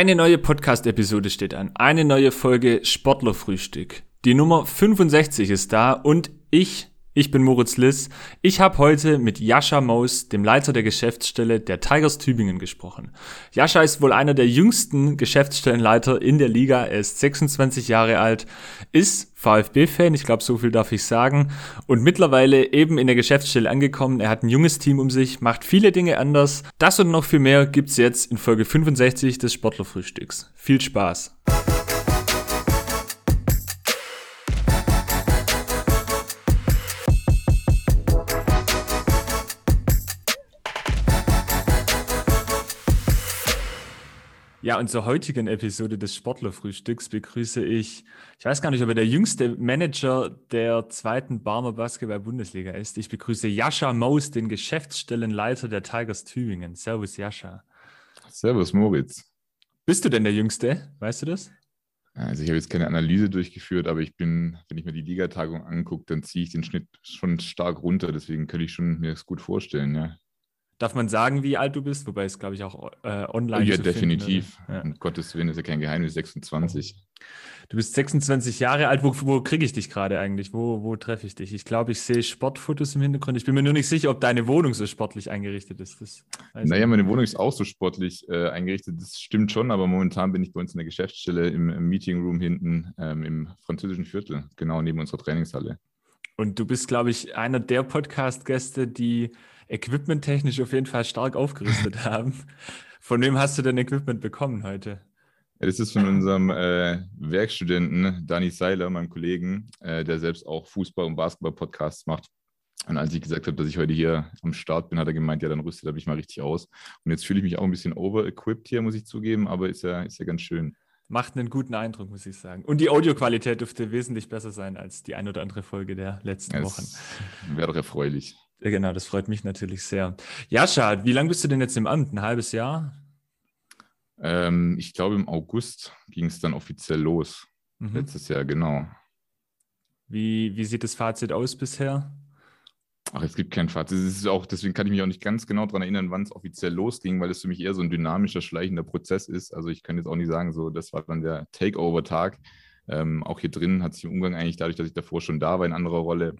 Eine neue Podcast-Episode steht an. Eine neue Folge Sportlerfrühstück. Die Nummer 65 ist da und ich, ich bin Moritz Liss. Ich habe heute mit Jascha Maus, dem Leiter der Geschäftsstelle der Tigers Tübingen, gesprochen. Jascha ist wohl einer der jüngsten Geschäftsstellenleiter in der Liga. Er ist 26 Jahre alt, ist VfB-Fan, ich glaube, so viel darf ich sagen, und mittlerweile eben in der Geschäftsstelle angekommen. Er hat ein junges Team um sich, macht viele Dinge anders. Das und noch viel mehr gibt's jetzt in Folge 65 des Sportlerfrühstücks. Viel Spaß! Ja, und zur heutigen Episode des Sportlerfrühstücks begrüße ich, ich weiß gar nicht, ob er der jüngste Manager der zweiten Barmer Basketball-Bundesliga ist. Ich begrüße Jascha Maus, den Geschäftsstellenleiter der Tigers Tübingen. Servus, Jascha. Servus, Moritz. Bist du denn der Jüngste? Weißt du das? Also ich habe jetzt keine Analyse durchgeführt, aber ich bin, wenn ich mir die Ligatagung angucke, dann ziehe ich den Schnitt schon stark runter. Deswegen könnte ich schon mir das gut vorstellen, ja. Darf man sagen, wie alt du bist? Wobei es, glaube ich, auch äh, online Ja, definitiv. Finden, ja. Um Gottes Willen ist ja kein Geheimnis, 26. Du bist 26 Jahre alt. Wo, wo kriege ich dich gerade eigentlich? Wo, wo treffe ich dich? Ich glaube, ich sehe Sportfotos im Hintergrund. Ich bin mir nur nicht sicher, ob deine Wohnung so sportlich eingerichtet ist. Das naja, meine Wohnung ist auch so sportlich äh, eingerichtet. Das stimmt schon, aber momentan bin ich bei uns in der Geschäftsstelle im, im Meeting Room hinten ähm, im französischen Viertel, genau neben unserer Trainingshalle. Und du bist, glaube ich, einer der Podcast-Gäste, die equipmenttechnisch auf jeden Fall stark aufgerüstet haben. Von wem hast du denn Equipment bekommen heute? Ja, das ist von unserem äh, Werkstudenten Dani Seiler, meinem Kollegen, äh, der selbst auch Fußball- und Basketball-Podcasts macht. Und als ich gesagt habe, dass ich heute hier am Start bin, hat er gemeint, ja, dann rüstet er mich mal richtig aus. Und jetzt fühle ich mich auch ein bisschen over-equipped hier, muss ich zugeben, aber ist ja, ist ja ganz schön. Macht einen guten Eindruck, muss ich sagen. Und die Audioqualität dürfte wesentlich besser sein als die ein oder andere Folge der letzten ja, Wochen. Wäre doch erfreulich. Ja, genau, das freut mich natürlich sehr. Jascha, wie lange bist du denn jetzt im Amt? Ein halbes Jahr? Ähm, ich glaube, im August ging es dann offiziell los. Mhm. Letztes Jahr, genau. Wie, wie sieht das Fazit aus bisher? Ach, es gibt kein Fazit. Es ist auch, deswegen kann ich mich auch nicht ganz genau daran erinnern, wann es offiziell losging, weil es für mich eher so ein dynamischer, schleichender Prozess ist. Also ich kann jetzt auch nicht sagen, so, das war dann der Takeover-Tag. Ähm, auch hier drin hat sich im Umgang eigentlich dadurch, dass ich davor schon da war in anderer Rolle,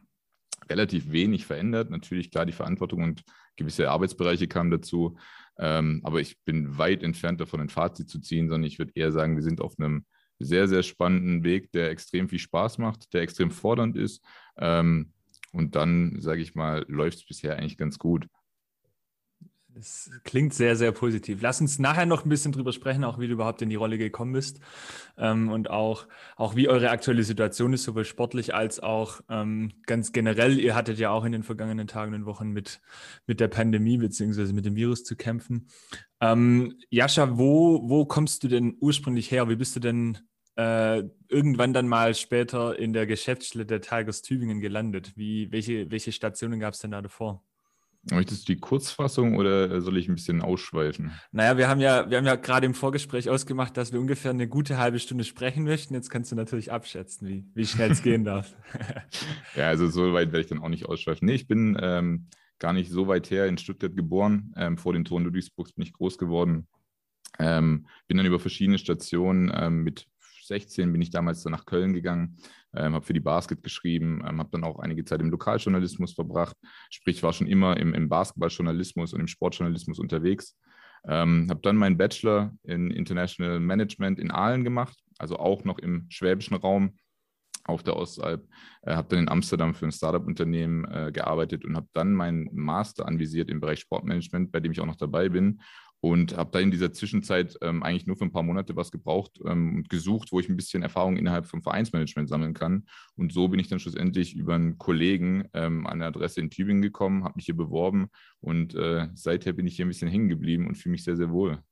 relativ wenig verändert. Natürlich, klar, die Verantwortung und gewisse Arbeitsbereiche kamen dazu. Ähm, aber ich bin weit entfernt davon, ein Fazit zu ziehen, sondern ich würde eher sagen, wir sind auf einem sehr, sehr spannenden Weg, der extrem viel Spaß macht, der extrem fordernd ist. Ähm, und dann, sage ich mal, läuft es bisher eigentlich ganz gut. Das klingt sehr, sehr positiv. Lass uns nachher noch ein bisschen drüber sprechen, auch wie du überhaupt in die Rolle gekommen bist ähm, und auch, auch wie eure aktuelle Situation ist, sowohl sportlich als auch ähm, ganz generell. Ihr hattet ja auch in den vergangenen Tagen und Wochen mit, mit der Pandemie bzw. mit dem Virus zu kämpfen. Ähm, Jascha, wo, wo kommst du denn ursprünglich her? Wie bist du denn äh, irgendwann dann mal später in der Geschäftsstelle der Tigers Tübingen gelandet? Wie, welche, welche Stationen gab es denn da davor? Möchtest du die Kurzfassung oder soll ich ein bisschen ausschweifen? Naja, wir haben ja, wir haben ja gerade im Vorgespräch ausgemacht, dass wir ungefähr eine gute halbe Stunde sprechen möchten. Jetzt kannst du natürlich abschätzen, wie, wie schnell es gehen darf. ja, also so weit werde ich dann auch nicht ausschweifen. Nee, ich bin ähm, gar nicht so weit her in Stuttgart geboren. Ähm, vor den Toren Ludwigsburgs bin ich groß geworden. Ähm, bin dann über verschiedene Stationen ähm, mit 16 bin ich damals dann nach Köln gegangen, ähm, habe für die Basket geschrieben, ähm, habe dann auch einige Zeit im Lokaljournalismus verbracht, sprich war schon immer im, im Basketballjournalismus und im Sportjournalismus unterwegs. Ähm, habe dann meinen Bachelor in International Management in Aalen gemacht, also auch noch im schwäbischen Raum auf der Ostalb, äh, habe dann in Amsterdam für ein Startup-Unternehmen äh, gearbeitet und habe dann meinen Master anvisiert im Bereich Sportmanagement, bei dem ich auch noch dabei bin und habe da in dieser Zwischenzeit ähm, eigentlich nur für ein paar Monate was gebraucht ähm, und gesucht, wo ich ein bisschen Erfahrung innerhalb vom Vereinsmanagement sammeln kann. Und so bin ich dann schlussendlich über einen Kollegen ähm, an eine Adresse in Tübingen gekommen, habe mich hier beworben und äh, seither bin ich hier ein bisschen hängen geblieben und fühle mich sehr, sehr wohl.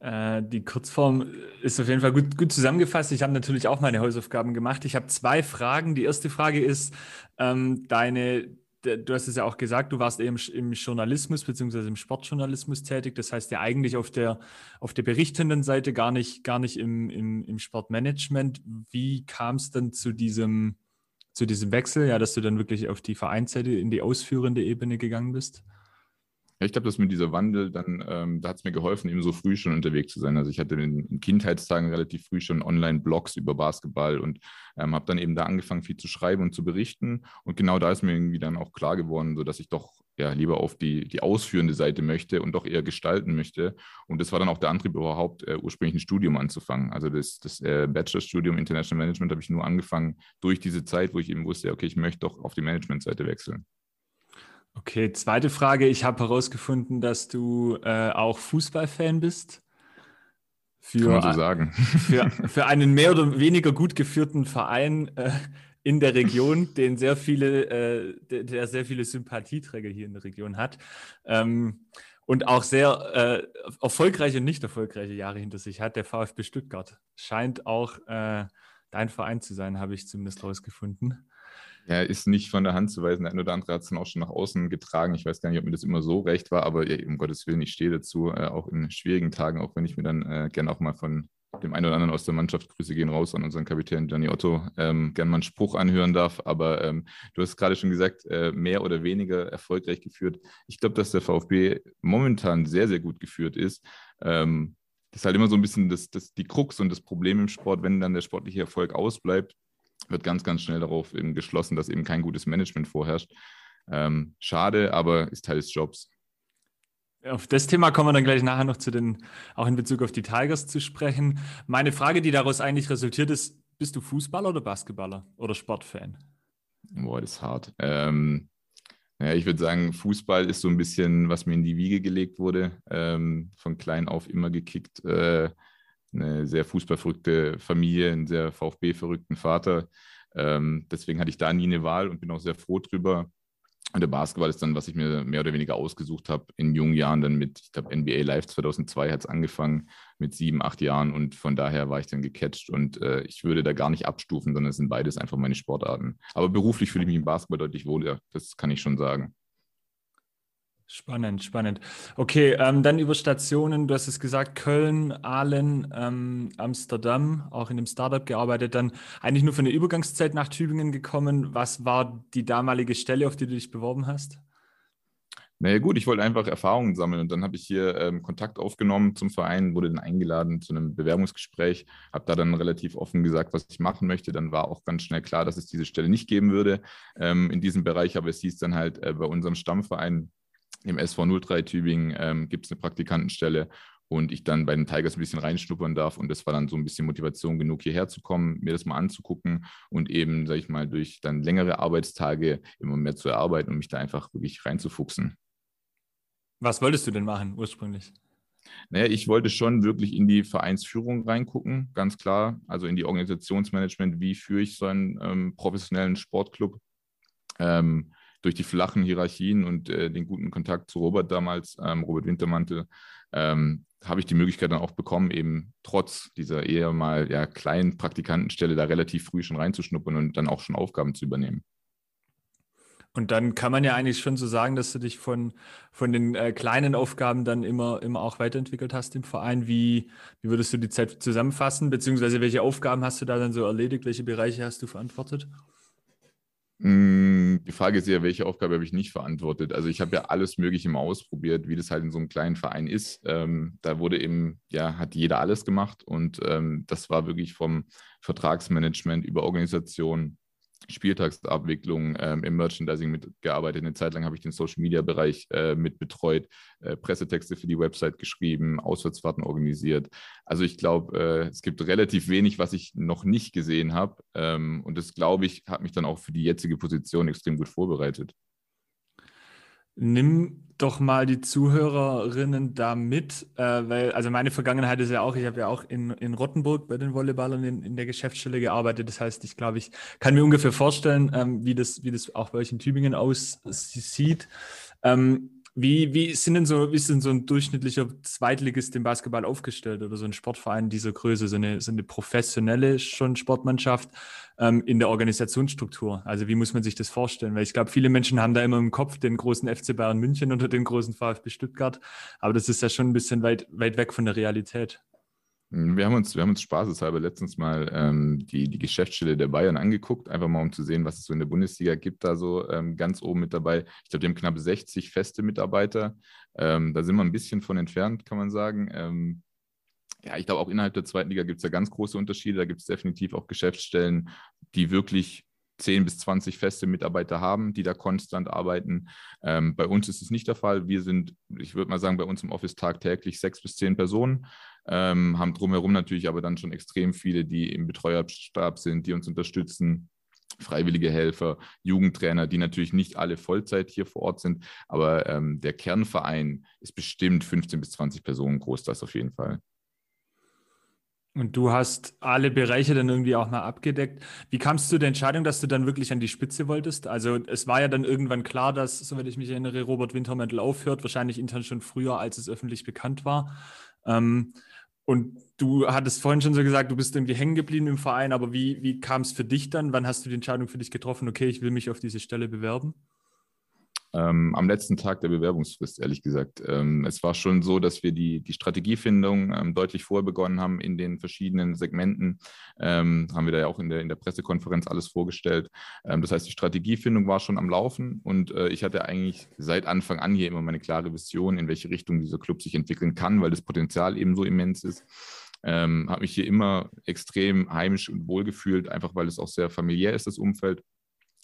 Äh, die Kurzform ist auf jeden Fall gut, gut zusammengefasst. Ich habe natürlich auch meine Hausaufgaben gemacht. Ich habe zwei Fragen. Die erste Frage ist, ähm, deine du hast es ja auch gesagt, du warst eben im Journalismus bzw. im Sportjournalismus tätig. Das heißt ja eigentlich auf der, auf der berichtenden Seite gar nicht, gar nicht im, im, im Sportmanagement. Wie kam es dann zu diesem, zu diesem Wechsel, ja, dass du dann wirklich auf die Vereinsseite in die ausführende Ebene gegangen bist? Ja, ich glaube, dass mit dieser Wandel dann, ähm, da hat es mir geholfen, eben so früh schon unterwegs zu sein. Also ich hatte in, in Kindheitstagen relativ früh schon Online-Blogs über Basketball und ähm, habe dann eben da angefangen, viel zu schreiben und zu berichten. Und genau da ist mir irgendwie dann auch klar geworden, so dass ich doch ja lieber auf die, die ausführende Seite möchte und doch eher gestalten möchte. Und das war dann auch der Antrieb, überhaupt äh, ursprünglich ein Studium anzufangen. Also das, das äh, Bachelorstudium International Management habe ich nur angefangen durch diese Zeit, wo ich eben wusste, okay, ich möchte doch auf die Management-Seite wechseln. Okay, zweite Frage. Ich habe herausgefunden, dass du äh, auch Fußballfan bist. Für, Kann man so sagen. Für, für einen mehr oder weniger gut geführten Verein äh, in der Region, den sehr viele, äh, der, der, sehr viele Sympathieträger hier in der Region hat. Ähm, und auch sehr äh, erfolgreiche und nicht erfolgreiche Jahre hinter sich hat. Der VfB Stuttgart scheint auch äh, dein Verein zu sein, habe ich zumindest herausgefunden. Ja, ist nicht von der Hand zu weisen. Der eine oder andere hat es dann auch schon nach außen getragen. Ich weiß gar nicht, ob mir das immer so recht war, aber ja, um Gottes Willen, ich stehe dazu, äh, auch in schwierigen Tagen, auch wenn ich mir dann äh, gerne auch mal von dem einen oder anderen aus der Mannschaft, Grüße gehen raus an unseren Kapitän Gianni Otto, ähm, gerne mal einen Spruch anhören darf. Aber ähm, du hast gerade schon gesagt, äh, mehr oder weniger erfolgreich geführt. Ich glaube, dass der VfB momentan sehr, sehr gut geführt ist. Ähm, das ist halt immer so ein bisschen das, das, die Krux und das Problem im Sport, wenn dann der sportliche Erfolg ausbleibt, wird ganz, ganz schnell darauf eben geschlossen, dass eben kein gutes Management vorherrscht. Ähm, schade, aber ist Teil des Jobs. Auf das Thema kommen wir dann gleich nachher noch zu den, auch in Bezug auf die Tigers zu sprechen. Meine Frage, die daraus eigentlich resultiert ist, bist du Fußballer oder Basketballer oder Sportfan? Boah, das ist hart. Ähm, ja, ich würde sagen, Fußball ist so ein bisschen, was mir in die Wiege gelegt wurde. Ähm, von klein auf immer gekickt. Äh, eine sehr fußballverrückte Familie, einen sehr VfB-verrückten Vater. Ähm, deswegen hatte ich da nie eine Wahl und bin auch sehr froh drüber. Und der Basketball ist dann, was ich mir mehr oder weniger ausgesucht habe, in jungen Jahren dann mit, ich glaube, NBA Live 2002 hat es angefangen, mit sieben, acht Jahren und von daher war ich dann gecatcht und äh, ich würde da gar nicht abstufen, sondern es sind beides einfach meine Sportarten. Aber beruflich fühle ich mich im Basketball deutlich wohler, das kann ich schon sagen. Spannend, spannend. Okay, ähm, dann über Stationen. Du hast es gesagt, Köln, Aalen, ähm, Amsterdam, auch in dem Startup gearbeitet, dann eigentlich nur für eine Übergangszeit nach Tübingen gekommen. Was war die damalige Stelle, auf die du dich beworben hast? Naja gut, ich wollte einfach Erfahrungen sammeln und dann habe ich hier ähm, Kontakt aufgenommen zum Verein, wurde dann eingeladen zu einem Bewerbungsgespräch, habe da dann relativ offen gesagt, was ich machen möchte. Dann war auch ganz schnell klar, dass es diese Stelle nicht geben würde ähm, in diesem Bereich, aber es hieß dann halt äh, bei unserem Stammverein im SV 03 Tübingen ähm, gibt es eine Praktikantenstelle und ich dann bei den Tigers ein bisschen reinschnuppern darf. Und das war dann so ein bisschen Motivation genug, hierher zu kommen, mir das mal anzugucken und eben, sag ich mal, durch dann längere Arbeitstage immer mehr zu erarbeiten und mich da einfach wirklich reinzufuchsen. Was wolltest du denn machen ursprünglich? Naja, ich wollte schon wirklich in die Vereinsführung reingucken, ganz klar. Also in die Organisationsmanagement, wie führe ich so einen ähm, professionellen Sportclub. Ähm, durch die flachen Hierarchien und äh, den guten Kontakt zu Robert damals, ähm, Robert Wintermantel, ähm, habe ich die Möglichkeit dann auch bekommen, eben trotz dieser eher mal ja, kleinen Praktikantenstelle da relativ früh schon reinzuschnuppern und dann auch schon Aufgaben zu übernehmen. Und dann kann man ja eigentlich schon so sagen, dass du dich von, von den äh, kleinen Aufgaben dann immer, immer auch weiterentwickelt hast im Verein. Wie, wie würdest du die Zeit zusammenfassen? Beziehungsweise welche Aufgaben hast du da dann so erledigt? Welche Bereiche hast du verantwortet? Mm, die Frage ist ja, welche Aufgabe habe ich nicht verantwortet? Also ich habe ja alles Mögliche mal ausprobiert, wie das halt in so einem kleinen Verein ist. Ähm, da wurde eben, ja, hat jeder alles gemacht und ähm, das war wirklich vom Vertragsmanagement über Organisation, Spieltagsabwicklung ähm, im Merchandising mitgearbeitet. Eine Zeit lang habe ich den Social Media Bereich äh, mit betreut, äh, Pressetexte für die Website geschrieben, Auswärtsfahrten organisiert. Also ich glaube, äh, es gibt relativ wenig, was ich noch nicht gesehen habe. Ähm, und das, glaube ich, hat mich dann auch für die jetzige Position extrem gut vorbereitet. Nimm doch mal die Zuhörerinnen da mit, äh, weil, also meine Vergangenheit ist ja auch, ich habe ja auch in, in Rottenburg bei den Volleyballern in, in der Geschäftsstelle gearbeitet. Das heißt, ich glaube, ich kann mir ungefähr vorstellen, ähm, wie, das, wie das auch bei euch in Tübingen aussieht. Ähm, wie, wie, sind denn so, wie ist denn so ein durchschnittlicher Zweitligist im Basketball aufgestellt oder so ein Sportverein dieser Größe, so eine, so eine professionelle schon Sportmannschaft ähm, in der Organisationsstruktur? Also wie muss man sich das vorstellen? Weil ich glaube, viele Menschen haben da immer im Kopf den großen FC Bayern München oder den großen VfB Stuttgart, aber das ist ja schon ein bisschen weit, weit weg von der Realität. Wir haben uns, wir haben uns spaßeshalber letztens mal ähm, die, die Geschäftsstelle der Bayern angeguckt, einfach mal um zu sehen, was es so in der Bundesliga gibt, da so ähm, ganz oben mit dabei. Ich glaube, die haben knapp 60 feste Mitarbeiter. Ähm, da sind wir ein bisschen von entfernt, kann man sagen. Ähm, ja, ich glaube, auch innerhalb der zweiten Liga gibt es ja ganz große Unterschiede. Da gibt es definitiv auch Geschäftsstellen, die wirklich 10 bis 20 feste Mitarbeiter haben, die da konstant arbeiten. Ähm, bei uns ist es nicht der Fall. Wir sind, ich würde mal sagen, bei uns im Office tagtäglich sechs bis zehn Personen, ähm, haben drumherum natürlich aber dann schon extrem viele, die im Betreuerstab sind, die uns unterstützen. Freiwillige Helfer, Jugendtrainer, die natürlich nicht alle Vollzeit hier vor Ort sind, aber ähm, der Kernverein ist bestimmt 15 bis 20 Personen groß, das auf jeden Fall. Und du hast alle Bereiche dann irgendwie auch mal abgedeckt. Wie kamst du zu der Entscheidung, dass du dann wirklich an die Spitze wolltest? Also es war ja dann irgendwann klar, dass, soweit ich mich erinnere, Robert Wintermantel aufhört, wahrscheinlich intern schon früher, als es öffentlich bekannt war. Ähm, und du hattest vorhin schon so gesagt, du bist irgendwie hängen geblieben im Verein, aber wie, wie kam es für dich dann? Wann hast du die Entscheidung für dich getroffen, okay, ich will mich auf diese Stelle bewerben? Ähm, am letzten Tag der Bewerbungsfrist, ehrlich gesagt. Ähm, es war schon so, dass wir die, die Strategiefindung ähm, deutlich vorher begonnen haben in den verschiedenen Segmenten. Ähm, haben wir da ja auch in der, in der Pressekonferenz alles vorgestellt. Ähm, das heißt, die Strategiefindung war schon am Laufen und äh, ich hatte eigentlich seit Anfang an hier immer meine klare Vision, in welche Richtung dieser Club sich entwickeln kann, weil das Potenzial eben so immens ist. Ähm, habe mich hier immer extrem heimisch und wohl gefühlt, einfach weil es auch sehr familiär ist, das Umfeld.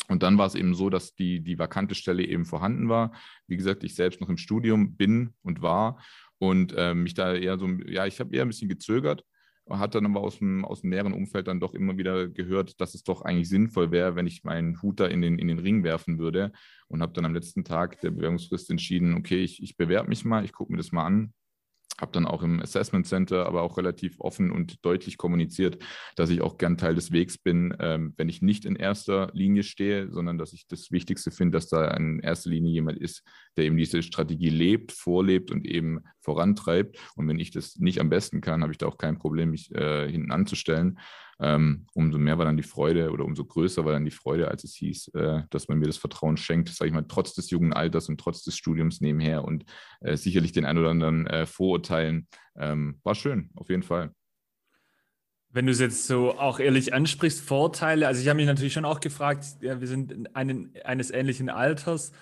Und dann war es eben so, dass die, die vakante Stelle eben vorhanden war. Wie gesagt, ich selbst noch im Studium bin und war und äh, mich da eher so, ja, ich habe eher ein bisschen gezögert, hat dann aber aus dem, aus dem näheren Umfeld dann doch immer wieder gehört, dass es doch eigentlich sinnvoll wäre, wenn ich meinen Hut da in den, in den Ring werfen würde und habe dann am letzten Tag der Bewerbungsfrist entschieden, okay, ich, ich bewerbe mich mal, ich gucke mir das mal an, habe dann auch im Assessment Center aber auch relativ offen und deutlich kommuniziert, dass ich auch gern Teil des Wegs bin, ähm, wenn ich nicht in erster Linie stehe, sondern dass ich das Wichtigste finde, dass da in erster Linie jemand ist, der eben diese Strategie lebt, vorlebt und eben vorantreibt. Und wenn ich das nicht am besten kann, habe ich da auch kein Problem, mich äh, hinten anzustellen ähm, umso mehr war dann die Freude oder umso größer war dann die Freude, als es hieß, äh, dass man mir das Vertrauen schenkt, sage ich mal, trotz des jungen Alters und trotz des Studiums nebenher und äh, sicherlich den ein oder anderen äh, Vorurteilen. Ähm, war schön, auf jeden Fall. Wenn du es jetzt so auch ehrlich ansprichst, Vorteile, also ich habe mich natürlich schon auch gefragt, ja, wir sind einen, eines ähnlichen Alters.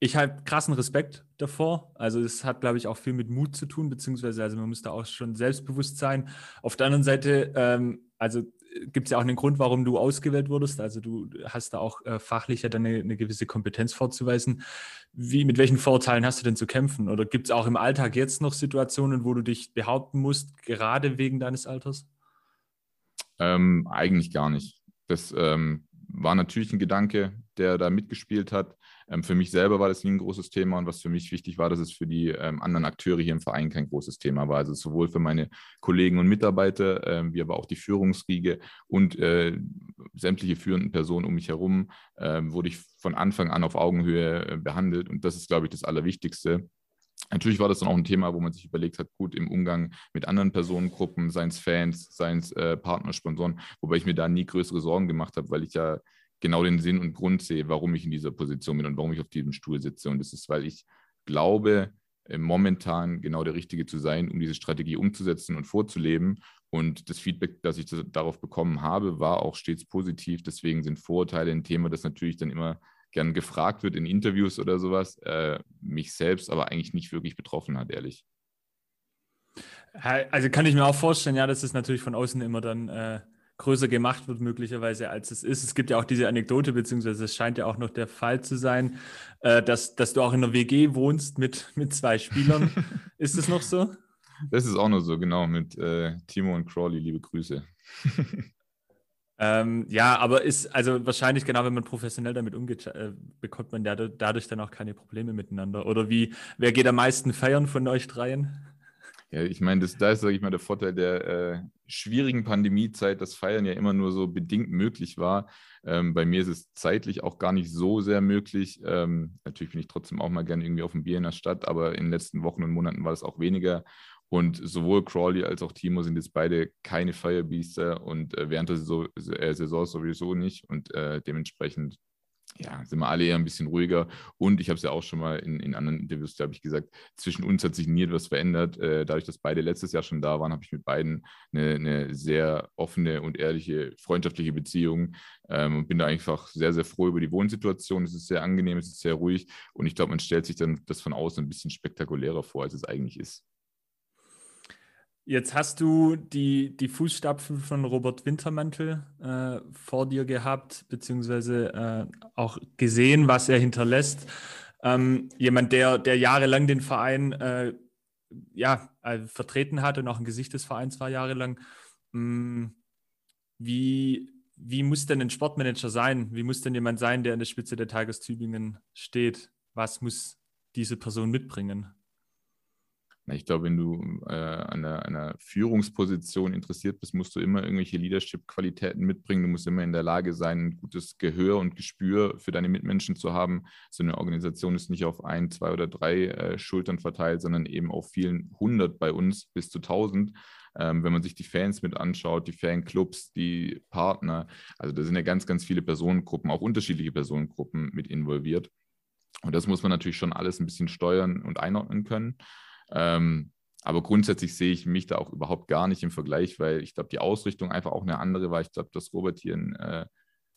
Ich habe krassen Respekt davor. Also es hat, glaube ich, auch viel mit Mut zu tun, beziehungsweise also man muss da auch schon selbstbewusst sein. Auf der anderen Seite, ähm, also gibt es ja auch einen Grund, warum du ausgewählt wurdest. Also du hast da auch äh, fachlich ja dann eine, eine, gewisse Kompetenz vorzuweisen. Wie, mit welchen Vorteilen hast du denn zu kämpfen? Oder gibt es auch im Alltag jetzt noch Situationen, wo du dich behaupten musst, gerade wegen deines Alters? Ähm, eigentlich gar nicht. Das ähm, war natürlich ein Gedanke, der da mitgespielt hat. Ähm, für mich selber war das nie ein großes Thema und was für mich wichtig war, dass es für die ähm, anderen Akteure hier im Verein kein großes Thema war. Also sowohl für meine Kollegen und Mitarbeiter, äh, wie aber auch die Führungsriege und äh, sämtliche führenden Personen um mich herum, äh, wurde ich von Anfang an auf Augenhöhe äh, behandelt und das ist, glaube ich, das Allerwichtigste. Natürlich war das dann auch ein Thema, wo man sich überlegt hat, gut, im Umgang mit anderen Personengruppen, seien es Fans, seien es äh, Partner, Sponsoren, wobei ich mir da nie größere Sorgen gemacht habe, weil ich ja genau den Sinn und Grund sehe, warum ich in dieser Position bin und warum ich auf diesem Stuhl sitze. Und das ist, weil ich glaube, äh, momentan genau der Richtige zu sein, um diese Strategie umzusetzen und vorzuleben. Und das Feedback, das ich darauf bekommen habe, war auch stets positiv. Deswegen sind Vorurteile ein Thema, das natürlich dann immer gern gefragt wird in Interviews oder sowas, äh, mich selbst aber eigentlich nicht wirklich betroffen hat, ehrlich. Also kann ich mir auch vorstellen, ja, dass es natürlich von außen immer dann äh, größer gemacht wird, möglicherweise, als es ist. Es gibt ja auch diese Anekdote, beziehungsweise es scheint ja auch noch der Fall zu sein, äh, dass, dass du auch in einer WG wohnst mit, mit zwei Spielern. ist es noch so? Das ist auch noch so, genau, mit äh, Timo und Crawley, liebe Grüße. ähm, ja, aber ist, also wahrscheinlich genau, wenn man professionell damit umgeht, äh, bekommt man dadurch, dadurch dann auch keine Probleme miteinander. Oder wie, wer geht am meisten feiern von euch dreien? Ja, ich meine, das, da ist, sage ich mal, der Vorteil der äh, schwierigen Pandemiezeit, dass Feiern ja immer nur so bedingt möglich war. Ähm, bei mir ist es zeitlich auch gar nicht so sehr möglich. Ähm, natürlich bin ich trotzdem auch mal gerne irgendwie auf dem Bier in der Stadt, aber in den letzten Wochen und Monaten war das auch weniger. Und sowohl Crawley als auch Timo sind jetzt beide keine Firebeaster und äh, während der Saison, äh, Saison sowieso nicht. Und äh, dementsprechend ja, sind wir alle eher ein bisschen ruhiger. Und ich habe es ja auch schon mal in, in anderen Interviews, glaube ich, gesagt, zwischen uns hat sich nie etwas verändert. Äh, dadurch, dass beide letztes Jahr schon da waren, habe ich mit beiden eine, eine, sehr offene und ehrliche, freundschaftliche Beziehung ähm, und bin da einfach sehr, sehr froh über die Wohnsituation. Es ist sehr angenehm, es ist sehr ruhig und ich glaube, man stellt sich dann das von außen ein bisschen spektakulärer vor, als es eigentlich ist. Jetzt hast du die, die Fußstapfen von Robert Wintermantel äh, vor dir gehabt, beziehungsweise äh, auch gesehen, was er hinterlässt. Ähm, jemand, der, der jahrelang den Verein äh, ja, äh, vertreten hat und auch ein Gesicht des Vereins war jahrelang. Mm, wie, wie muss denn ein Sportmanager sein? Wie muss denn jemand sein, der an der Spitze der Tigers Tübingen steht? Was muss diese Person mitbringen? Ich glaube, wenn du äh, an, einer, Führungsposition interessiert bist, musst du immer irgendwelche Leadership-Qualitäten mitbringen. Du musst immer in der Lage sein, ein gutes Gehör und Gespür für deine Mitmenschen zu haben. So eine Organisation ist nicht auf ein, zwei oder drei äh, Schultern verteilt, sondern eben auf vielen hundert bei uns bis zu tausend. Ähm, wenn man sich die Fans mit anschaut, die Fanclubs, die Partner, also da sind ja ganz, ganz viele Personengruppen, auch unterschiedliche Personengruppen mit involviert. Und das muss man natürlich schon alles ein bisschen steuern und einordnen können. Ähm, aber grundsätzlich sehe ich mich da auch überhaupt gar nicht im Vergleich, weil ich glaube, die Ausrichtung einfach auch eine andere war. Ich glaube, dass Robert hier einen äh,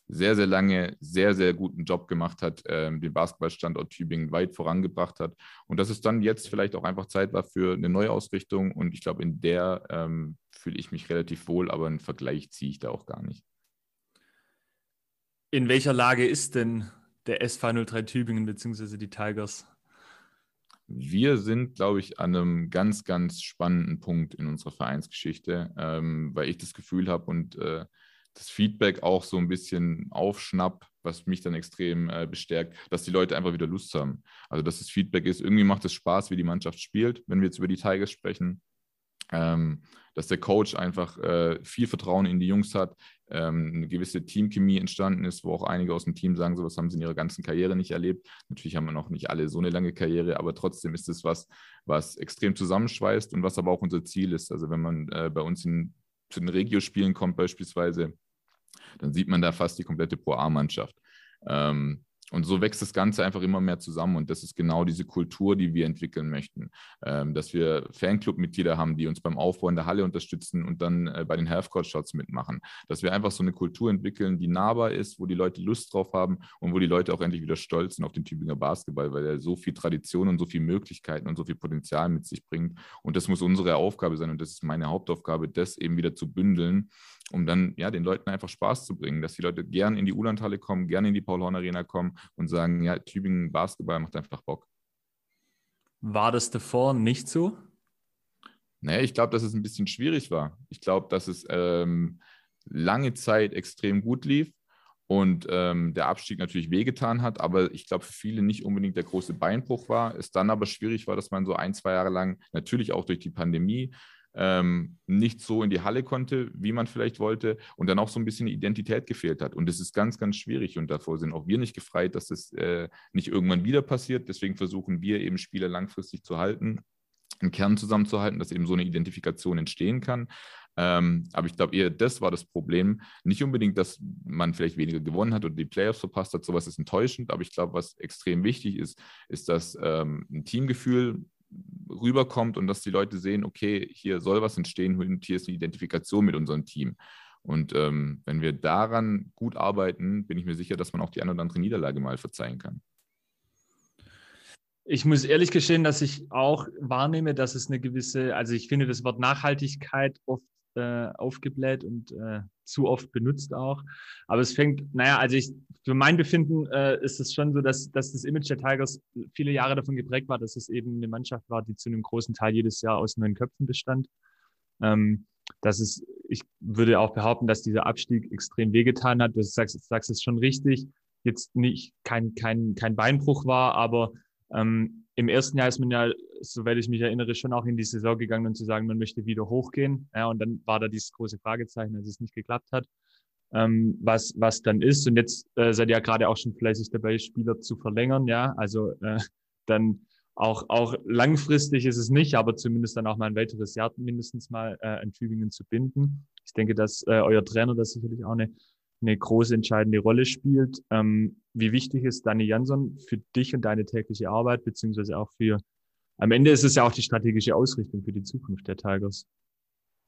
sehr, sehr lange, sehr, sehr guten Job gemacht hat, ähm, den Basketballstandort Tübingen weit vorangebracht hat. Und dass es dann jetzt vielleicht auch einfach Zeit war für eine Neuausrichtung. Und ich glaube, in der ähm, fühle ich mich relativ wohl, aber einen Vergleich ziehe ich da auch gar nicht. In welcher Lage ist denn der SV 03 Tübingen bzw. die Tigers? Wir sind, glaube ich, an einem ganz, ganz spannenden Punkt in unserer Vereinsgeschichte, ähm, weil ich das Gefühl habe und äh, das Feedback auch so ein bisschen aufschnapp, was mich dann extrem äh, bestärkt, dass die Leute einfach wieder Lust haben. Also, dass das Feedback ist, irgendwie macht es Spaß, wie die Mannschaft spielt, wenn wir jetzt über die Tigers sprechen. Ähm, dass der Coach einfach äh, viel Vertrauen in die Jungs hat, ähm, eine gewisse Teamchemie entstanden ist, wo auch einige aus dem Team sagen, sowas haben sie in ihrer ganzen Karriere nicht erlebt. Natürlich haben wir noch nicht alle so eine lange Karriere, aber trotzdem ist es was, was extrem zusammenschweißt und was aber auch unser Ziel ist. Also wenn man äh, bei uns in, zu den Regio-Spielen kommt beispielsweise, dann sieht man da fast die komplette Pro A-Mannschaft. Ähm, und so wächst das Ganze einfach immer mehr zusammen. Und das ist genau diese Kultur, die wir entwickeln möchten. Ähm, dass wir Fanclub-Mitglieder haben, die uns beim Aufbau in der Halle unterstützen und dann äh, bei den Half-Court-Shots mitmachen. Dass wir einfach so eine Kultur entwickeln, die nahbar ist, wo die Leute Lust drauf haben und wo die Leute auch endlich wieder stolz sind auf den Tübinger Basketball, weil er so viel Tradition und so viele Möglichkeiten und so viel Potenzial mit sich bringt. Und das muss unsere Aufgabe sein. Und das ist meine Hauptaufgabe, das eben wieder zu bündeln um dann ja den Leuten einfach Spaß zu bringen, dass die Leute gern in die Ulandhalle kommen, gern in die Paul-Horn-Arena kommen und sagen, ja, Tübingen Basketball macht einfach Bock. War das davor nicht so? Naja, ich glaube, dass es ein bisschen schwierig war. Ich glaube, dass es ähm, lange Zeit extrem gut lief und ähm, der Abstieg natürlich wehgetan hat, aber ich glaube, für viele nicht unbedingt der große Beinbruch war. Es dann aber schwierig war, dass man so ein, zwei Jahre lang, natürlich auch durch die Pandemie, ähm, nicht so in die Halle konnte, wie man vielleicht wollte und dann auch so ein bisschen Identität gefehlt hat. Und das ist ganz, ganz schwierig und davor sind auch wir nicht gefreit, dass das äh, nicht irgendwann wieder passiert. Deswegen versuchen wir eben Spieler langfristig zu halten, einen Kern zusammenzuhalten, dass eben so eine Identifikation entstehen kann. Ähm, aber ich glaube eher, das war das Problem. Nicht unbedingt, dass man vielleicht weniger gewonnen hat oder die Playoffs verpasst hat. Sowas ist enttäuschend. Aber ich glaube, was extrem wichtig ist, ist, dass ähm, ein Teamgefühl rüberkommt und dass die Leute sehen, okay, hier soll was entstehen und hier ist eine Identifikation mit unserem Team. Und ähm, wenn wir daran gut arbeiten, bin ich mir sicher, dass man auch die eine oder andere Niederlage mal verzeihen kann. Ich muss ehrlich gestehen, dass ich auch wahrnehme, dass es eine gewisse, also ich finde das Wort Nachhaltigkeit oft äh, aufgebläht und äh, zu oft benutzt auch. Aber es fängt, naja, also ich, für mein Befinden äh, ist es schon so, dass, dass das Image der Tigers viele Jahre davon geprägt war, dass es eben eine Mannschaft war, die zu einem großen Teil jedes Jahr aus neun Köpfen bestand. Ähm, dass es, ich würde auch behaupten, dass dieser Abstieg extrem wehgetan hat. Du sagst, sagst es schon richtig. Jetzt nicht kein, kein, kein Beinbruch war, aber ähm, im ersten Jahr ist man ja, soweit ich mich erinnere, schon auch in die Saison gegangen und zu sagen, man möchte wieder hochgehen. Ja, und dann war da dieses große Fragezeichen, dass es nicht geklappt hat, ähm, was, was dann ist. Und jetzt äh, seid ihr ja gerade auch schon fleißig dabei, Spieler zu verlängern. Ja, also äh, dann auch, auch langfristig ist es nicht, aber zumindest dann auch mal ein weiteres Jahr mindestens mal äh, in Tübingen zu binden. Ich denke, dass äh, euer Trainer das sicherlich auch eine eine große entscheidende Rolle spielt. Ähm, wie wichtig ist Dani Jansson für dich und deine tägliche Arbeit, beziehungsweise auch für, am Ende ist es ja auch die strategische Ausrichtung für die Zukunft der Tigers.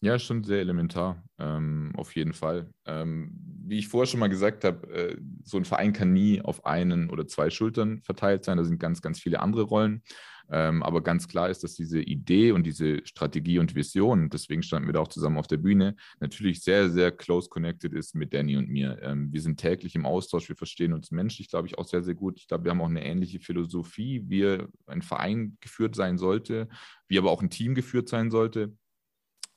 Ja, schon sehr elementar, ähm, auf jeden Fall. Ähm, wie ich vorher schon mal gesagt habe, äh, so ein Verein kann nie auf einen oder zwei Schultern verteilt sein. Da sind ganz, ganz viele andere Rollen. Ähm, aber ganz klar ist, dass diese Idee und diese Strategie und Vision, deswegen standen wir da auch zusammen auf der Bühne, natürlich sehr, sehr close connected ist mit Danny und mir. Ähm, wir sind täglich im Austausch, wir verstehen uns menschlich, glaube ich, auch sehr, sehr gut. Ich glaube, wir haben auch eine ähnliche Philosophie, wie ein Verein geführt sein sollte, wie aber auch ein Team geführt sein sollte.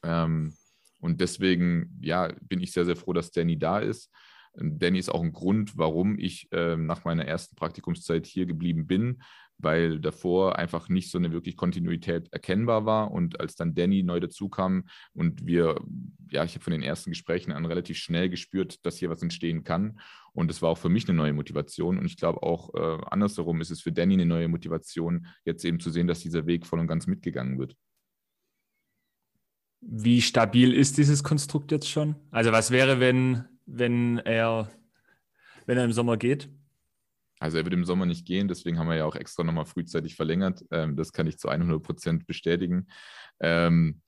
Ähm, und deswegen, ja, bin ich sehr, sehr froh, dass Danny da ist. Danny ist auch ein Grund, warum ich äh, nach meiner ersten Praktikumszeit hier geblieben bin, weil davor einfach nicht so eine wirklich Kontinuität erkennbar war. Und als dann Danny neu dazukam und wir, ja, ich habe von den ersten Gesprächen an relativ schnell gespürt, dass hier was entstehen kann. Und es war auch für mich eine neue Motivation. Und ich glaube auch äh, andersherum ist es für Danny eine neue Motivation, jetzt eben zu sehen, dass dieser Weg voll und ganz mitgegangen wird. Wie stabil ist dieses Konstrukt jetzt schon? Also was wäre, wenn, wenn er, wenn er im Sommer geht? Also er wird im Sommer nicht gehen, deswegen haben wir ja auch extra nochmal frühzeitig verlängert. Ähm, das kann ich zu 100 Prozent bestätigen. Ähm,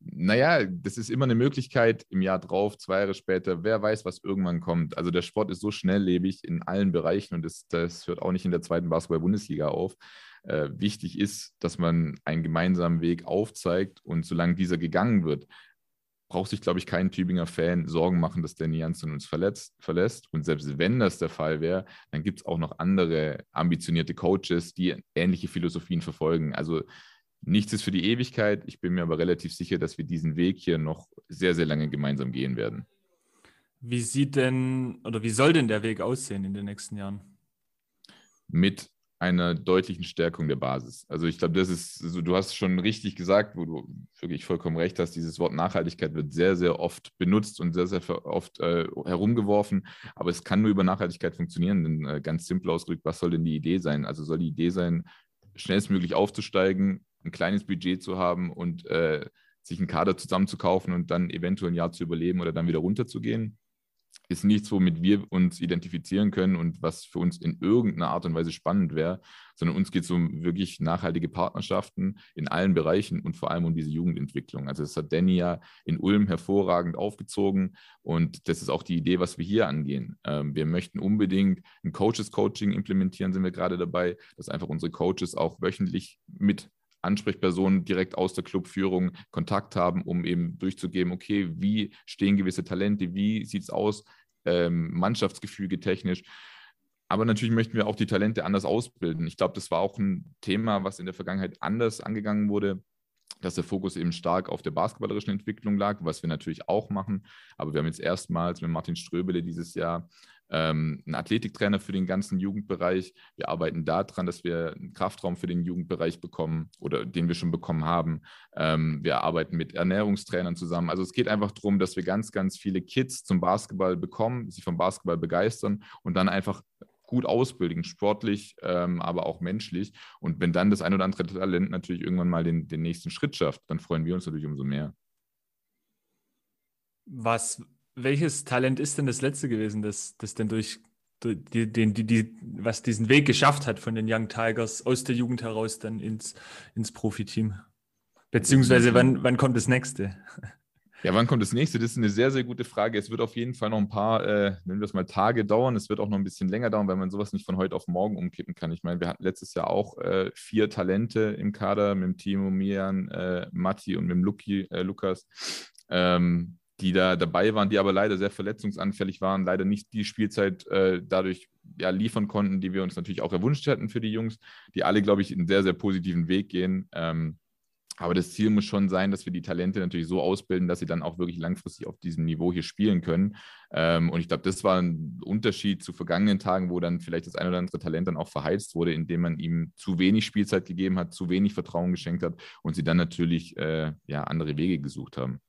naja, das ist immer eine Möglichkeit im Jahr drauf, zwei Jahre später, wer weiß, was irgendwann kommt. Also der Sport ist so schnelllebig in allen Bereichen und das, das hört auch nicht in der zweiten Basketball-Bundesliga auf äh, wichtig ist, dass man einen gemeinsamen Weg aufzeigt und solange dieser gegangen wird, braucht sich, glaube ich, kein Tübinger Fan Sorgen machen, dass Danny Janssen uns verletzt, verlässt. Und selbst wenn das der Fall wäre, dann gibt es auch noch andere ambitionierte Coaches, die ähnliche Philosophien verfolgen. Also nichts ist für die Ewigkeit. Ich bin mir aber relativ sicher, dass wir diesen Weg hier noch sehr, sehr lange gemeinsam gehen werden. Wie sieht denn oder wie soll denn der Weg aussehen in den nächsten Jahren? Mit einer deutlichen Stärkung der Basis. Also ich glaube, das ist, so, du hast schon richtig gesagt, wo du wirklich vollkommen recht hast, dieses Wort Nachhaltigkeit wird sehr, sehr oft benutzt und sehr, sehr oft äh, herumgeworfen, aber es kann nur über Nachhaltigkeit funktionieren, denn äh, ganz simpel ausgedrückt, was soll denn die Idee sein? Also soll die Idee sein, schnellstmöglich aufzusteigen, ein kleines Budget zu haben und äh, sich einen Kader zusammenzukaufen und dann eventuell ein Jahr zu überleben oder dann wieder runterzugehen? Ist nichts, womit wir uns identifizieren können und was für uns in irgendeiner Art und Weise spannend wäre, sondern uns geht es um wirklich nachhaltige Partnerschaften in allen Bereichen und vor allem um diese Jugendentwicklung. Also das hat Danny ja in Ulm hervorragend aufgezogen und das ist auch die Idee, was wir hier angehen. Ähm, wir möchten unbedingt ein Coaches-Coaching implementieren, sind wir gerade dabei, dass einfach unsere Coaches auch wöchentlich mit Ansprechpersonen direkt aus der Clubführung Kontakt haben, um eben durchzugeben, okay, wie stehen gewisse Talente, wie sieht es aus, ähm, Mannschaftsgefüge technisch. Aber natürlich möchten wir auch die Talente anders ausbilden. Ich glaube, das war auch ein Thema, was in der Vergangenheit anders angegangen wurde dass der Fokus eben stark auf der basketballerischen Entwicklung lag, was wir natürlich auch machen. Aber wir haben jetzt erstmals mit Martin Ströbele dieses Jahr ähm, einen Athletiktrainer für den ganzen Jugendbereich. Wir arbeiten daran, dass wir einen Kraftraum für den Jugendbereich bekommen oder den wir schon bekommen haben. Ähm, wir arbeiten mit Ernährungstrainern zusammen. Also es geht einfach darum, dass wir ganz, ganz viele Kids zum Basketball bekommen, sich vom Basketball begeistern und dann einfach gut ausbilden, sportlich, ähm, aber auch menschlich. Und wenn dann das ein oder andere Talent natürlich irgendwann mal den, den nächsten Schritt schafft, dann freuen wir uns natürlich umso mehr. Was welches Talent ist denn das letzte gewesen, das, das denn durch, die, die, die, die, was diesen Weg geschafft hat von den Young Tigers aus der Jugend heraus dann ins, ins Profiteam? Beziehungsweise wann, wann kommt das nächste? Ja, wann kommt das nächste? Das ist eine sehr, sehr gute Frage. Es wird auf jeden Fall noch ein paar, äh, nennen wir es mal, Tage dauern. Es wird auch noch ein bisschen länger dauern, weil man sowas nicht von heute auf morgen umkippen kann. Ich meine, wir hatten letztes Jahr auch äh, vier Talente im Kader mit dem Timo, Mian, äh, Matti und mit dem Luki, äh, Lukas. Ähm, die da dabei waren, die aber leider sehr verletzungsanfällig waren, leider nicht die Spielzeit äh, dadurch ja, liefern konnten, die wir uns natürlich auch erwünscht hätten für die Jungs, die alle, glaube ich, einen sehr, sehr positiven Weg gehen. Ähm, aber das Ziel muss schon sein, dass wir die Talente natürlich so ausbilden, dass sie dann auch wirklich langfristig auf diesem Niveau hier spielen können. Ähm, und ich glaube, das war ein Unterschied zu vergangenen Tagen, wo dann vielleicht das ein oder andere Talent dann auch verheizt wurde, indem man ihm zu wenig Spielzeit gegeben hat, zu wenig Vertrauen geschenkt hat und sie dann natürlich äh, ja, andere Wege gesucht haben.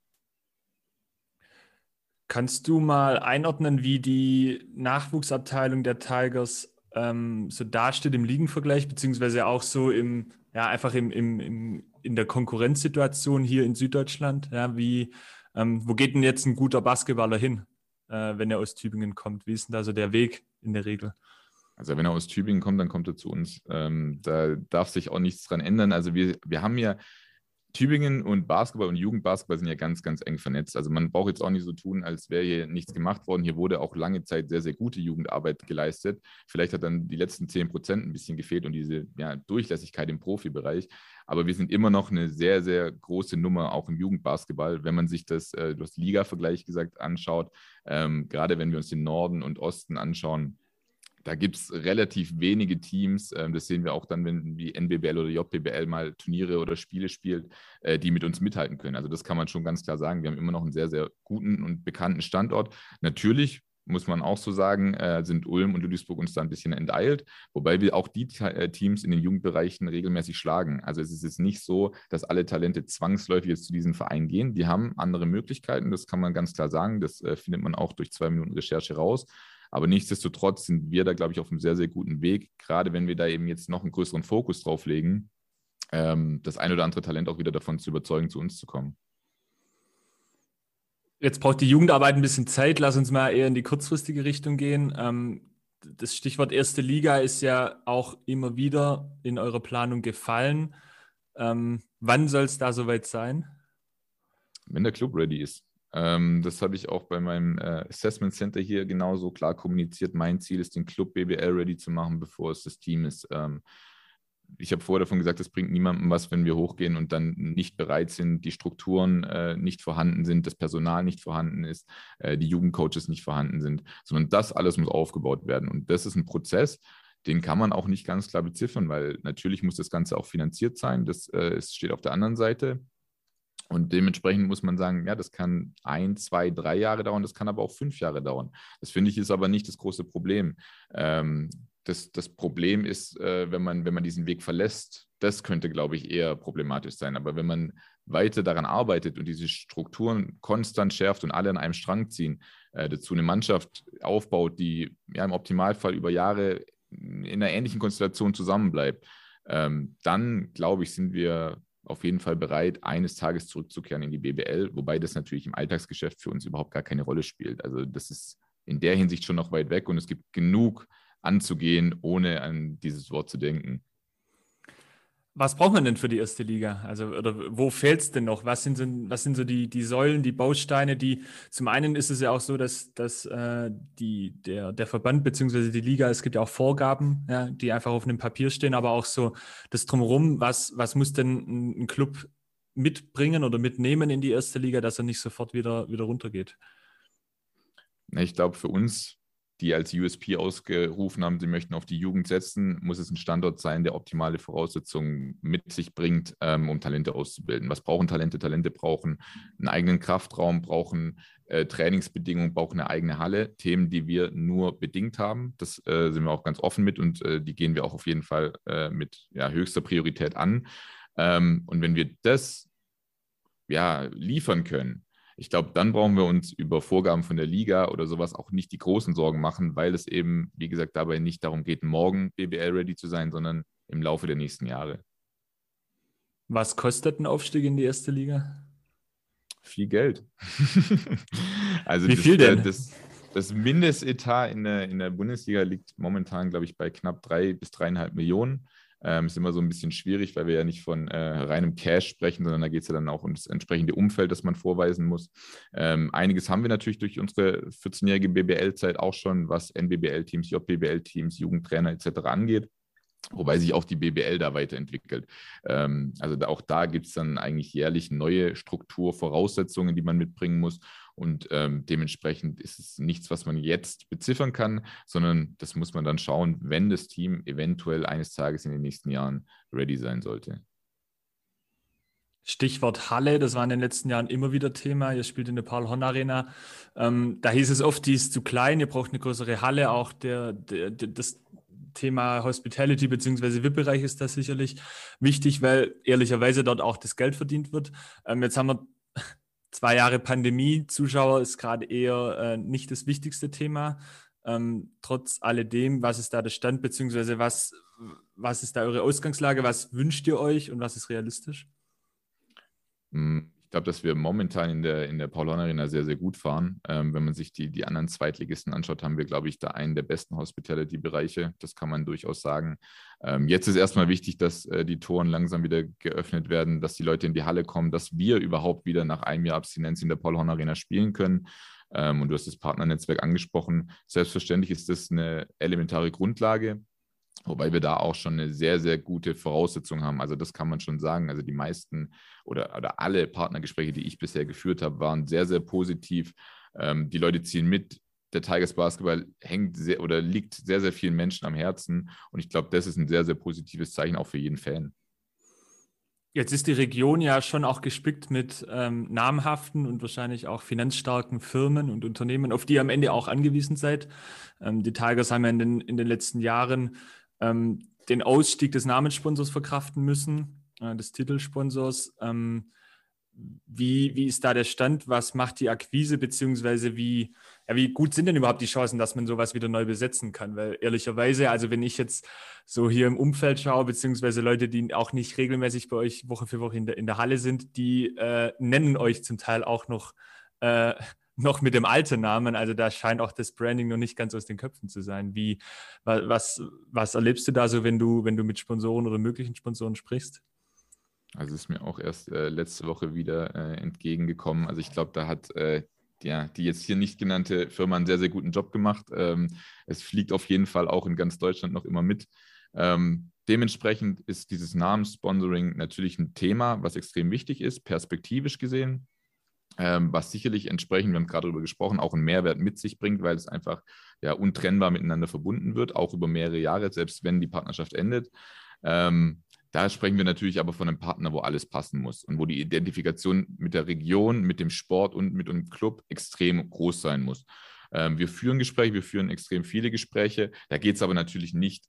Kannst du mal einordnen, wie die Nachwuchsabteilung der Tigers ähm, so dasteht im Ligenvergleich, beziehungsweise auch so im, ja, einfach im, im, im, in der Konkurrenzsituation hier in Süddeutschland? Ja, wie, ähm, wo geht denn jetzt ein guter Basketballer hin? äh, wenn er aus Tübingen kommt? Wie ist denn da so der Weg in der Regel? Also wenn er aus Tübingen kommt, dann kommt er zu uns. Ähm, da darf sich auch nichts dran ändern. Also wir, wir haben ja Tübingen und Basketball und Jugendbasketball sind ja ganz, ganz eng vernetzt. Also man braucht jetzt auch nicht so tun, als wäre hier nichts gemacht worden. Hier wurde auch lange Zeit sehr, sehr gute Jugendarbeit geleistet. Vielleicht hat dann die letzten 10 Prozent ein bisschen gefehlt und diese ja, Durchlässigkeit im Profibereich. Aber wir sind immer noch eine sehr, sehr große Nummer auch im Jugendbasketball, wenn man sich das, äh, du hast Liga-Vergleich gesagt, anschaut. Ähm, gerade wenn wir uns den Norden und Osten anschauen, da gibt es relativ wenige Teams, äh, das sehen wir auch dann, wenn wie NBBL oder JBL mal Turniere oder Spiele spielt, äh, die mit uns mithalten können. Also das kann man schon ganz klar sagen. Wir haben immer noch einen sehr, sehr guten und bekannten Standort. Natürlich muss man auch so sagen, äh, sind Ulm und Ludwigsburg uns da ein bisschen enteilt, wobei wir auch die äh, Teams in den Jugendbereichen regelmäßig schlagen. Also es ist jetzt nicht so, dass alle Talente zwangsläufig jetzt zu diesem Verein gehen. Die haben andere Möglichkeiten, das kann man ganz klar sagen. Das äh, findet man auch durch zwei Minuten Recherche raus. Aber nichtsdestotrotz sind wir da, glaube ich, auf einem sehr, sehr guten Weg, gerade wenn wir da eben jetzt noch einen größeren Fokus drauf legen, ähm, das ein oder andere Talent auch wieder davon zu überzeugen, zu uns zu kommen. Jetzt braucht die Jugendarbeit ein bisschen Zeit. Lass uns mal eher in die kurzfristige Richtung gehen. Ähm, das Stichwort erste Liga ist ja auch immer wieder in eurer Planung gefallen. Ähm, wann soll es da soweit sein? Wenn der Club ready ist. Ähm, das habe ich auch bei meinem äh, Assessment Center hier genauso klar kommuniziert. Mein Ziel ist, den Club BBL ready zu machen, bevor es das Team ist. Ähm, ich habe vorher davon gesagt, es bringt niemandem was, wenn wir hochgehen und dann nicht bereit sind, die Strukturen äh, nicht vorhanden sind, das Personal nicht vorhanden ist, äh, die Jugendcoaches nicht vorhanden sind, sondern das alles muss aufgebaut werden. Und das ist ein Prozess, den kann man auch nicht ganz klar beziffern, weil natürlich muss das Ganze auch finanziert sein. Das äh, steht auf der anderen Seite. Und dementsprechend muss man sagen, ja, das kann ein, zwei, drei Jahre dauern, das kann aber auch fünf Jahre dauern. Das finde ich ist aber nicht das große Problem. Ähm, das, das Problem ist, äh, wenn, man, wenn man diesen Weg verlässt, das könnte, glaube ich, eher problematisch sein. Aber wenn man weiter daran arbeitet und diese Strukturen konstant schärft und alle an einem Strang ziehen, äh, dazu eine Mannschaft aufbaut, die ja im Optimalfall über Jahre in einer ähnlichen Konstellation zusammenbleibt, ähm, dann, glaube ich, sind wir auf jeden Fall bereit, eines Tages zurückzukehren in die BBL, wobei das natürlich im Alltagsgeschäft für uns überhaupt gar keine Rolle spielt. Also das ist in der Hinsicht schon noch weit weg und es gibt genug anzugehen, ohne an dieses Wort zu denken. Was braucht man denn für die erste Liga? Also, oder wo fehlt es denn noch? Was sind so, was sind so die, die Säulen, die Bausteine, die zum einen ist es ja auch so, dass, dass äh, die, der, der Verband bzw. die Liga, es gibt ja auch Vorgaben, ja, die einfach auf einem Papier stehen, aber auch so das drumherum, was, was muss denn ein, Club mitbringen oder mitnehmen in die erste Liga, dass er nicht sofort wieder, wieder runtergeht? Ich glaube, für uns die als USP ausgerufen haben, sie möchten auf die Jugend setzen, muss es ein Standort sein, der optimale Voraussetzungen mit sich bringt, ähm, um Talente auszubilden. Was brauchen Talente? Talente brauchen einen eigenen Kraftraum, brauchen äh, Trainingsbedingungen, brauchen eine eigene Halle. Themen, die wir nur bedingt haben. Das äh, sind wir auch ganz offen mit und äh, die gehen wir auch auf jeden Fall äh, mit ja, höchster Priorität an. Ähm, und wenn wir das ja, liefern können, ich glaube, dann brauchen wir uns über Vorgaben von der Liga oder sowas auch nicht die großen Sorgen machen, weil es eben, wie gesagt, dabei nicht darum geht, morgen BBL-ready zu sein, sondern im Laufe der nächsten Jahre. Was kostet ein Aufstieg in die erste Liga? Viel Geld. also Wie viel denn? Das, das Mindestetat in der, in der Bundesliga liegt momentan, glaube ich, bei knapp drei bis dreieinhalb Millionen. Ähm, ist immer so ein bisschen schwierig, weil wir ja nicht von äh, reinem Cash sprechen, sondern da geht es ja dann auch um das entsprechende Umfeld, das man vorweisen muss. Ähm, einiges haben wir natürlich durch unsere 14-jährige BBL-Zeit auch schon, was NBBL-Teams, JBL-Teams, Jugendtrainer etc. angeht. Wobei sich auch die BBL da weiterentwickelt. Ähm, also auch da gibt es dann eigentlich jährlich neue Strukturvoraussetzungen, die man mitbringen muss. Und ähm, dementsprechend ist es nichts, was man jetzt beziffern kann, sondern das muss man dann schauen, wenn das Team eventuell eines Tages in den nächsten Jahren ready sein sollte. Stichwort Halle, das war in den letzten Jahren immer wieder Thema. Ihr spielt in der Paul-Horn-Arena. Ähm, da hieß es oft, die ist zu klein, ihr braucht eine größere Halle. Auch der, der, der das Thema Hospitality bzw. VIP-Bereich ist da sicherlich wichtig, weil ehrlicherweise dort auch das Geld verdient wird. Ähm, jetzt haben wir zwei Jahre Pandemie. Zuschauer ist gerade eher äh, nicht das wichtigste Thema. Ähm, trotz alledem, was ist da der Stand, beziehungsweise was, was ist da eure Ausgangslage? Was wünscht ihr euch und was ist realistisch? Glaube, dass wir momentan in der, in der Paul-Horn-Arena sehr, sehr gut fahren. Ähm, wenn man sich die, die anderen Zweitligisten anschaut, haben wir, glaube ich, da einen der besten Hospitality-Bereiche. Das kann man durchaus sagen. Ähm, jetzt ist erstmal wichtig, dass äh, die Toren langsam wieder geöffnet werden, dass die Leute in die Halle kommen, dass wir überhaupt wieder nach einem Jahr Abstinenz in der Paul-Horn-Arena spielen können. Ähm, und du hast das Partnernetzwerk angesprochen. Selbstverständlich ist das eine elementare Grundlage. Wobei wir da auch schon eine sehr, sehr gute Voraussetzung haben. Also das kann man schon sagen. Also die meisten oder, oder alle Partnergespräche, die ich bisher geführt habe, waren sehr, sehr positiv. Ähm, die Leute ziehen mit. Der Tigers Basketball hängt sehr oder liegt sehr, sehr vielen Menschen am Herzen. Und ich glaube, das ist ein sehr, sehr positives Zeichen auch für jeden Fan. Jetzt ist die Region ja schon auch gespickt mit ähm, namhaften und wahrscheinlich auch finanzstarken Firmen und Unternehmen, auf die ihr am Ende auch angewiesen seid. Ähm, die Tigers haben ja in den, in den letzten Jahren ähm, den Ausstieg des Namenssponsors verkraften müssen, äh, des Titelsponsors. Ähm, wie, wie ist da der Stand? Was macht die Akquise, beziehungsweise wie, ja, wie gut sind denn überhaupt die Chancen, dass man sowas wieder neu besetzen kann? Weil ehrlicherweise, also wenn ich jetzt so hier im Umfeld schaue, beziehungsweise Leute, die auch nicht regelmäßig bei euch Woche für Woche in der, in der Halle sind, die äh, nennen euch zum Teil auch noch äh, noch mit dem alten Namen. Also da scheint auch das Branding noch nicht ganz aus den Köpfen zu sein. Wie, was, was erlebst du da so, wenn du, wenn du mit Sponsoren oder möglichen Sponsoren sprichst? Also ist mir auch erst äh, letzte Woche wieder äh, entgegengekommen. Also ich glaube, da hat äh, ja, die jetzt hier nicht genannte Firma einen sehr, sehr guten Job gemacht. Ähm, es fliegt auf jeden Fall auch in ganz Deutschland noch immer mit. Ähm, dementsprechend ist dieses Namenssponsoring natürlich ein Thema, was extrem wichtig ist, perspektivisch gesehen ähm, was sicherlich entsprechend, wir haben gerade darüber gesprochen, auch einen Mehrwert mit sich bringt, weil es einfach ja untrennbar miteinander verbunden wird, auch über mehrere Jahre, selbst wenn die Partnerschaft endet. Ähm, da sprechen wir natürlich aber von einem Partner, wo alles passen muss und wo die Identifikation mit der Region, mit dem Sport und mit dem Club extrem groß sein muss. Ähm, wir führen Gespräche, wir führen extrem viele Gespräche. Da geht es aber natürlich nicht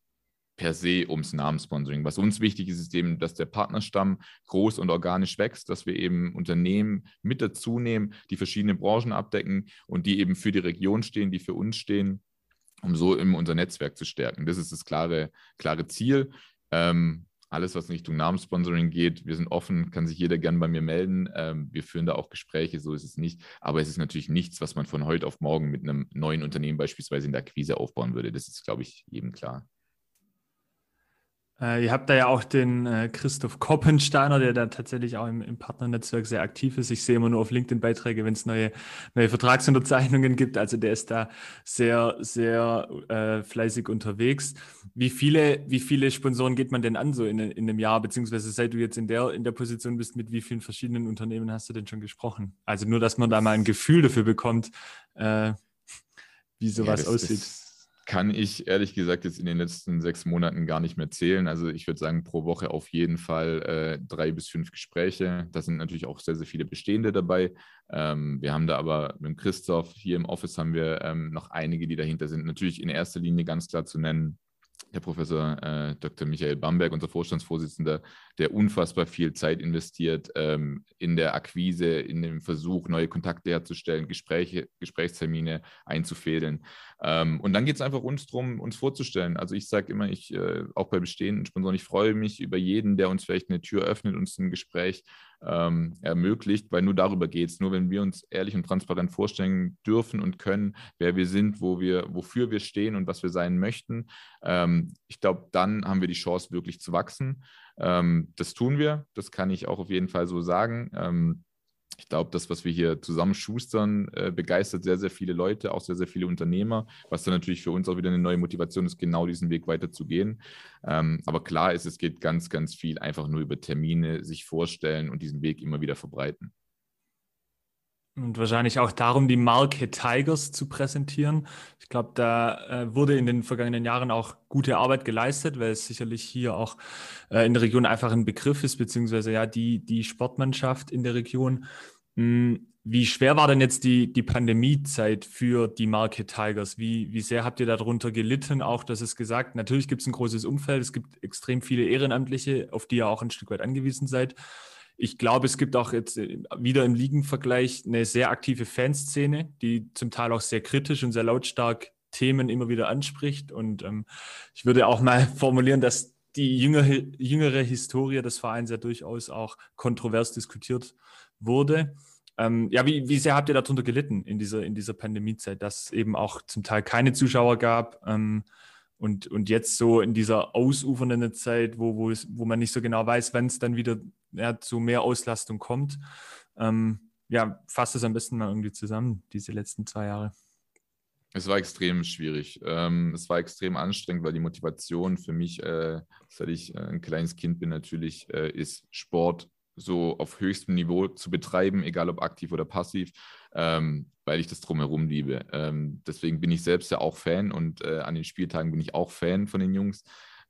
per se ums Namenssponsoring. Was uns wichtig ist, ist eben, dass der Partnerstamm groß und organisch wächst, dass wir eben Unternehmen mit dazu nehmen, die verschiedene Branchen abdecken und die eben für die Region stehen, die für uns stehen, um so eben unser Netzwerk zu stärken. Das ist das klare, klare Ziel. Ähm, alles, was in Richtung Namenssponsoring geht, wir sind offen, kann sich jeder gern bei mir melden. Ähm, wir führen da auch Gespräche, so ist es nicht. Aber es ist natürlich nichts, was man von heute auf morgen mit einem neuen Unternehmen beispielsweise in der Akquise aufbauen würde. Das ist, glaube ich, jedem klar. Äh, ihr habt da ja auch den äh, Christoph Koppensteiner, der da tatsächlich auch im, im, Partnernetzwerk sehr aktiv ist. Ich sehe immer nur auf LinkedIn Beiträge, wenn es neue, neue Vertragsunterzeichnungen gibt. Also der ist da sehr, sehr äh, fleißig unterwegs. Wie viele, wie viele Sponsoren geht man denn an so in, in einem Jahr? Beziehungsweise seit du jetzt in der, in der Position bist, mit wie vielen verschiedenen Unternehmen hast du denn schon gesprochen? Also nur, dass man da mal ein Gefühl dafür bekommt, äh, wie sowas ja, das, aussieht. Das kann ich ehrlich gesagt jetzt in den letzten sechs Monaten gar nicht mehr zählen. Also ich würde sagen, pro Woche auf jeden Fall äh, drei bis fünf Gespräche. Da sind natürlich auch sehr, sehr viele bestehende dabei. Ähm, wir haben da aber mit Christoph hier im Office haben wir ähm, noch einige, die dahinter sind. Natürlich in erster Linie ganz klar zu nennen der Professor äh, Dr. Michael Bamberg, unser Vorstandsvorsitzender, der unfassbar viel Zeit investiert ähm, in der Akquise, in dem Versuch, neue Kontakte herzustellen, Gespräche, Gesprächstermine einzufädeln. Ähm, und dann geht es einfach uns darum, uns vorzustellen. Also ich sage immer, ich äh, auch bei bestehenden Sponsoren, ich freue mich über jeden, der uns vielleicht eine Tür öffnet, uns ein Gespräch ähm, ermöglicht, weil nur darüber geht es. Nur wenn wir uns ehrlich und transparent vorstellen dürfen und können, wer wir sind, wo wir, wofür wir stehen und was wir sein möchten, ähm, ich glaube, dann haben wir die Chance, wirklich zu wachsen. Ähm, das tun wir, das kann ich auch auf jeden Fall so sagen. Ich glaube, das, was wir hier zusammen schustern, äh, begeistert sehr, sehr viele Leute, auch sehr, sehr viele Unternehmer, was dann natürlich für uns auch wieder eine neue Motivation ist, genau diesen Weg weiterzugehen. Ähm, aber klar ist, es geht ganz, ganz viel einfach nur über Termine, sich vorstellen und diesen Weg immer wieder verbreiten. Und wahrscheinlich auch darum, die Marke Tigers zu präsentieren. Ich glaube, da äh, wurde in den vergangenen Jahren auch gute Arbeit geleistet, weil es sicherlich hier auch äh, in der Region einfach ein Begriff ist, beziehungsweise ja die, die Sportmannschaft in der Region. Hm, wie schwer war denn jetzt die, die Pandemiezeit für die Marke Tigers? Wie, wie sehr habt ihr darunter gelitten? Auch, dass es gesagt, natürlich gibt es ein großes Umfeld, es gibt extrem viele Ehrenamtliche, auf die ihr auch ein Stück weit angewiesen seid. Ich glaube, es gibt auch jetzt äh, wieder im Ligenvergleich eine sehr aktive Fanszene, die zum Teil auch sehr kritisch und sehr lautstark Themen immer wieder anspricht. Und ähm, ich würde auch mal formulieren, dass die jüngere, jüngere Historie des Vereins ja durchaus auch kontrovers diskutiert wurde. Ähm, ja, wie, wie sehr habt ihr darunter gelitten in dieser, in dieser Pandemiezeit, dass es eben auch zum Teil keine Zuschauer gab ähm, und, und jetzt so in dieser ausufernden Zeit, wo, wo, es, wo man nicht so genau weiß, wann es dann wieder ja, zu mehr Auslastung kommt. Ähm, ja, fasst es am besten mal irgendwie zusammen, diese letzten zwei Jahre. Es war extrem schwierig. Ähm, es war extrem anstrengend, weil die Motivation für mich, äh, seit ich äh, ein kleines Kind bin, natürlich äh, ist Sport so auf höchstem Niveau zu betreiben, egal ob aktiv oder passiv, ähm, weil ich das drumherum liebe. Ähm, deswegen bin ich selbst ja auch Fan und äh, an den Spieltagen bin ich auch Fan von den Jungs.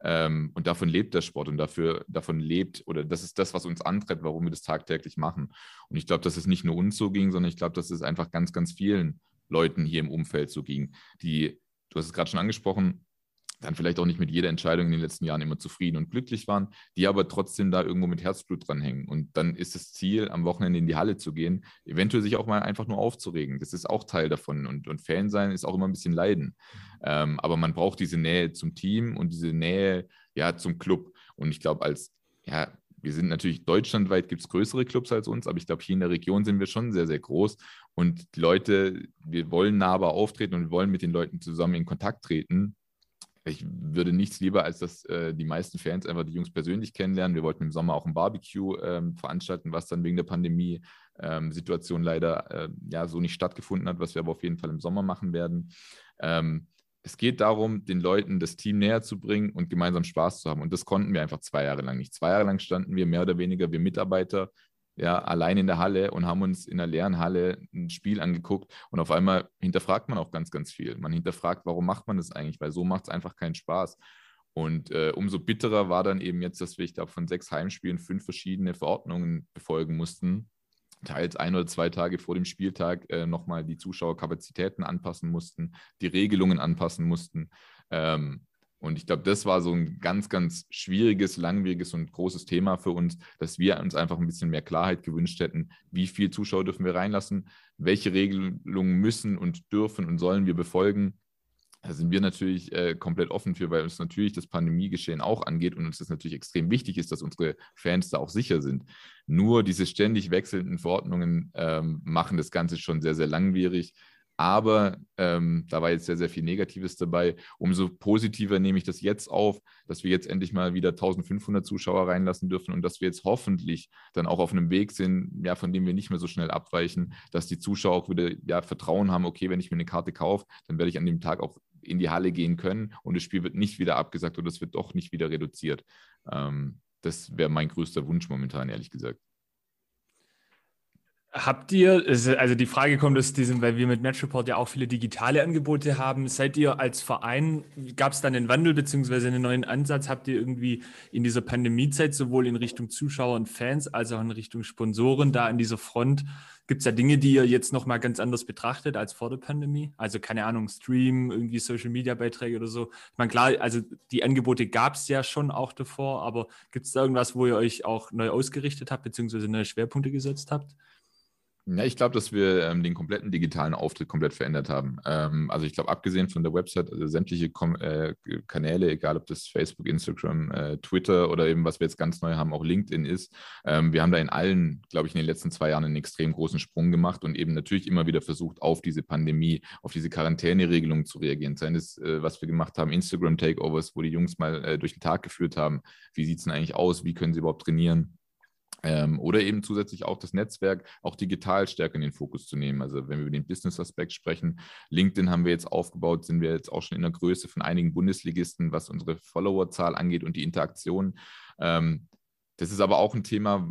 Ähm, und davon lebt der Sport und dafür, davon lebt, oder das ist das, was uns antreibt, warum wir das tagtäglich machen. Und ich glaube, dass es nicht nur uns so ging, sondern ich glaube, dass es einfach ganz, ganz vielen Leuten hier im Umfeld so ging, die, du hast es gerade schon angesprochen, dann vielleicht auch nicht mit jeder Entscheidung in den letzten Jahren immer zufrieden und glücklich waren, die aber trotzdem da irgendwo mit Herzblut dranhängen. Und dann ist das Ziel, am Wochenende in die Halle zu gehen, eventuell sich auch mal einfach nur aufzuregen. Das ist auch Teil davon. Und, und Fan sein ist auch immer ein bisschen Leiden. Ähm, aber man braucht diese Nähe zum Team und diese Nähe ja, zum Club. Und ich glaube, als ja, wir sind natürlich deutschlandweit gibt es größere Clubs als uns, aber ich glaube, hier in der Region sind wir schon sehr, sehr groß. Und die Leute, wir wollen nahbar auftreten und wir wollen mit den Leuten zusammen in Kontakt treten ich würde nichts lieber, als dass äh, die meisten Fans einfach die Jungs persönlich kennenlernen. Wir wollten im Sommer auch ein Barbecue ähm, veranstalten, was dann wegen der Pandemie-Situation ähm, leider äh, ja so nicht stattgefunden hat, was wir aber auf jeden Fall im Sommer machen werden. Ähm, es geht darum, den Leuten das Team näher zu bringen und gemeinsam Spaß zu haben. Und das konnten wir einfach zwei Jahre lang nicht. Zwei Jahre lang standen wir mehr oder weniger, wir Mitarbeiter, ja, allein in der Halle und haben uns in der leeren Halle ein Spiel angeguckt und auf einmal hinterfragt man auch ganz, ganz viel. Man hinterfragt, warum macht man das eigentlich, weil so macht es einfach keinen Spaß. Und äh, umso bitterer war dann eben jetzt, dass wir, ich glaube, von sechs Heimspielen fünf verschiedene Verordnungen befolgen mussten. Teils ein oder zwei Tage vor dem Spieltag äh, nochmal die Zuschauerkapazitäten anpassen mussten, die Regelungen anpassen mussten. Ähm, und ich glaube, das war so ein ganz, ganz schwieriges, langwieriges und großes Thema für uns, dass wir uns einfach ein bisschen mehr Klarheit gewünscht hätten. Wie viele Zuschauer dürfen wir reinlassen? Welche Regelungen müssen und dürfen und sollen wir befolgen? Da sind wir natürlich äh, komplett offen für, weil uns natürlich das Pandemiegeschehen auch angeht und uns das natürlich extrem wichtig ist, dass unsere Fans da auch sicher sind. Nur diese ständig wechselnden Verordnungen ähm, machen das Ganze schon sehr, sehr langwierig. Aber ähm, da war jetzt sehr, sehr viel Negatives dabei. Umso positiver nehme ich das jetzt auf, dass wir jetzt endlich mal wieder 1500 Zuschauer reinlassen dürfen und dass wir jetzt hoffentlich dann auch auf einem Weg sind, ja, von dem wir nicht mehr so schnell abweichen, dass die Zuschauer auch wieder ja, Vertrauen haben, okay, wenn ich mir eine Karte kaufe, dann werde ich an dem Tag auch in die Halle gehen können und das Spiel wird nicht wieder abgesagt oder es wird doch nicht wieder reduziert. Ähm, das wäre mein größter Wunsch momentan, ehrlich gesagt. Habt ihr, also die Frage kommt aus diesem, weil wir mit Matchreport ja auch viele digitale Angebote haben. Seid ihr als Verein, gab es da einen Wandel beziehungsweise einen neuen Ansatz? Habt ihr irgendwie in dieser Pandemiezeit sowohl in Richtung Zuschauer und Fans als auch in Richtung Sponsoren da an dieser Front, gibt es da Dinge, die ihr jetzt nochmal ganz anders betrachtet als vor der Pandemie? Also keine Ahnung, Stream, irgendwie Social-Media-Beiträge oder so. Ich meine, klar, also die Angebote gab es ja schon auch davor, aber gibt es da irgendwas, wo ihr euch auch neu ausgerichtet habt beziehungsweise neue Schwerpunkte gesetzt habt? Ja, ich glaube, dass wir ähm, den kompletten digitalen Auftritt komplett verändert haben. Ähm, also ich glaube, abgesehen von der Website, also sämtliche Kom äh, Kanäle, egal ob das Facebook, Instagram, äh, Twitter oder eben, was wir jetzt ganz neu haben, auch LinkedIn ist, ähm, wir haben da in allen, glaube ich, in den letzten zwei Jahren einen extrem großen Sprung gemacht und eben natürlich immer wieder versucht, auf diese Pandemie, auf diese Quarantäneregelungen zu reagieren. Seien es, äh, was wir gemacht haben, Instagram-Takeovers, wo die Jungs mal äh, durch den Tag geführt haben. Wie sieht es denn eigentlich aus? Wie können sie überhaupt trainieren? Ähm, oder eben zusätzlich auch das Netzwerk auch digital stärker in den Fokus zu nehmen. Also wenn wir über den Business-Aspekt sprechen, LinkedIn haben wir jetzt aufgebaut, sind wir jetzt auch schon in der Größe von einigen Bundesligisten, was unsere Followerzahl angeht und die Interaktion. Ähm, das ist aber auch ein Thema,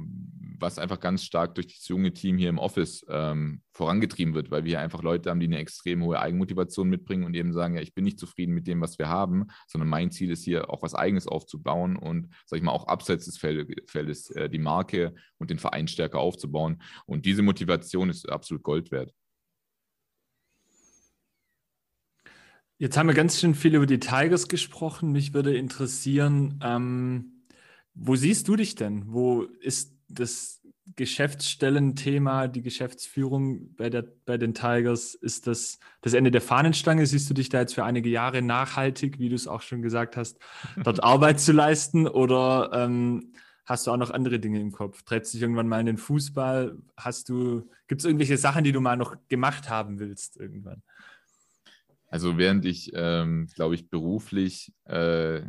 was einfach ganz stark durch das junge Team hier im Office ähm, vorangetrieben wird, weil wir einfach Leute haben, die eine extrem hohe Eigenmotivation mitbringen und eben sagen, ja, ich bin nicht zufrieden mit dem, was wir haben, sondern mein Ziel ist hier auch was Eigenes aufzubauen und, sag ich mal, auch abseits des Feldes äh, die Marke und den Verein stärker aufzubauen. Und diese Motivation ist absolut Gold wert. Jetzt haben wir ganz schön viel über die Tigers gesprochen. Mich würde interessieren, ähm wo siehst du dich denn? Wo ist das Geschäftsstellenthema, die Geschäftsführung bei, der, bei den Tigers? Ist das das Ende der Fahnenstange? Siehst du dich da jetzt für einige Jahre nachhaltig, wie du es auch schon gesagt hast, dort Arbeit zu leisten? Oder ähm, hast du auch noch andere Dinge im Kopf? Treibst dich irgendwann mal in den Fußball? Hast du, gibt es irgendwelche Sachen, die du mal noch gemacht haben willst irgendwann? Also während ich, ähm, glaube ich, beruflich äh,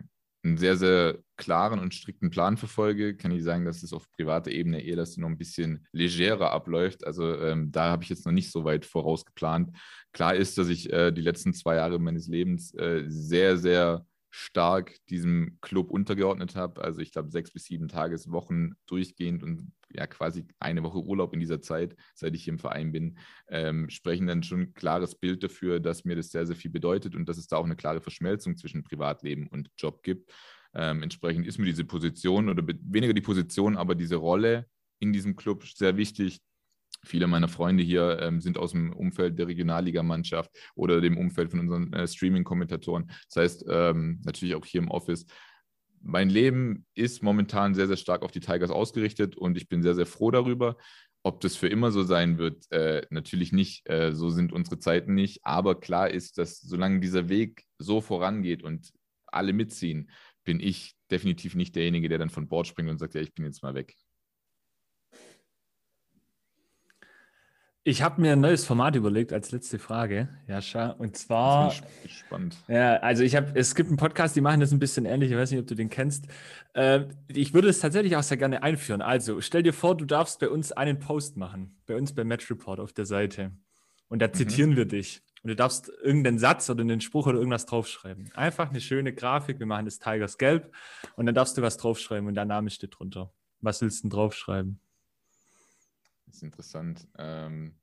einen sehr, sehr klaren und strikten Plan verfolge, kann ich sagen, dass es auf privater Ebene eher das noch ein bisschen legerer abläuft. Also ähm, da habe ich jetzt noch nicht so weit vorausgeplant. Klar ist, dass ich äh, die letzten zwei Jahre meines Lebens äh, sehr, sehr stark diesem Club untergeordnet habe. Also ich glaube sechs bis sieben Tageswochen durchgehend und ja quasi eine Woche Urlaub in dieser Zeit, seit ich hier im Verein bin, ähm, sprechen dann schon ein klares Bild dafür, dass mir das sehr, sehr viel bedeutet und dass es da auch eine klare Verschmelzung zwischen Privatleben und Job gibt. Ähm, entsprechend ist mir diese Position oder weniger die Position, aber diese Rolle in diesem Club sehr wichtig, Viele meiner Freunde hier ähm, sind aus dem Umfeld der Regionalligamannschaft oder dem Umfeld von unseren äh, Streaming-Kommentatoren. Das heißt, ähm, natürlich auch hier im Office. Mein Leben ist momentan sehr, sehr stark auf die Tigers ausgerichtet und ich bin sehr, sehr froh darüber. Ob das für immer so sein wird, äh, natürlich nicht. Äh, so sind unsere Zeiten nicht. Aber klar ist, dass solange dieser Weg so vorangeht und alle mitziehen, bin ich definitiv nicht derjenige, der dann von Bord springt und sagt, ja, ich bin jetzt mal weg. Ich habe mir ein neues Format überlegt als letzte Frage, Jascha. Und zwar. Ich spannend. Ja, also ich habe, es gibt einen Podcast, die machen das ein bisschen ähnlich. Ich weiß nicht, ob du den kennst. Äh, ich würde es tatsächlich auch sehr gerne einführen. Also stell dir vor, du darfst bei uns einen Post machen. Bei uns bei Match Report auf der Seite. Und da mhm. zitieren wir dich. Und du darfst irgendeinen Satz oder einen Spruch oder irgendwas draufschreiben. Einfach eine schöne Grafik. Wir machen das Tigers gelb. Und dann darfst du was draufschreiben und dein Name steht drunter. Was willst du denn draufschreiben? Das ist interessant. Ähm,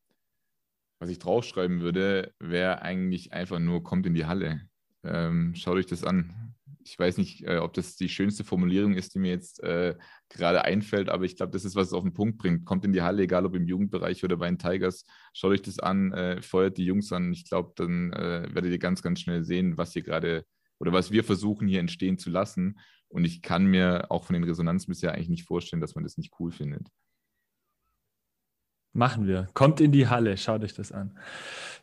was ich draufschreiben würde, wäre eigentlich einfach nur, kommt in die Halle. Ähm, schaut euch das an. Ich weiß nicht, äh, ob das die schönste Formulierung ist, die mir jetzt äh, gerade einfällt, aber ich glaube, das ist, was es auf den Punkt bringt. Kommt in die Halle, egal ob im Jugendbereich oder bei den Tigers. Schaut euch das an, äh, feuert die Jungs an. Ich glaube, dann äh, werdet ihr ganz, ganz schnell sehen, was hier gerade oder was wir versuchen hier entstehen zu lassen. Und ich kann mir auch von den Resonanzen bisher eigentlich nicht vorstellen, dass man das nicht cool findet. Machen wir. Kommt in die Halle, schaut euch das an.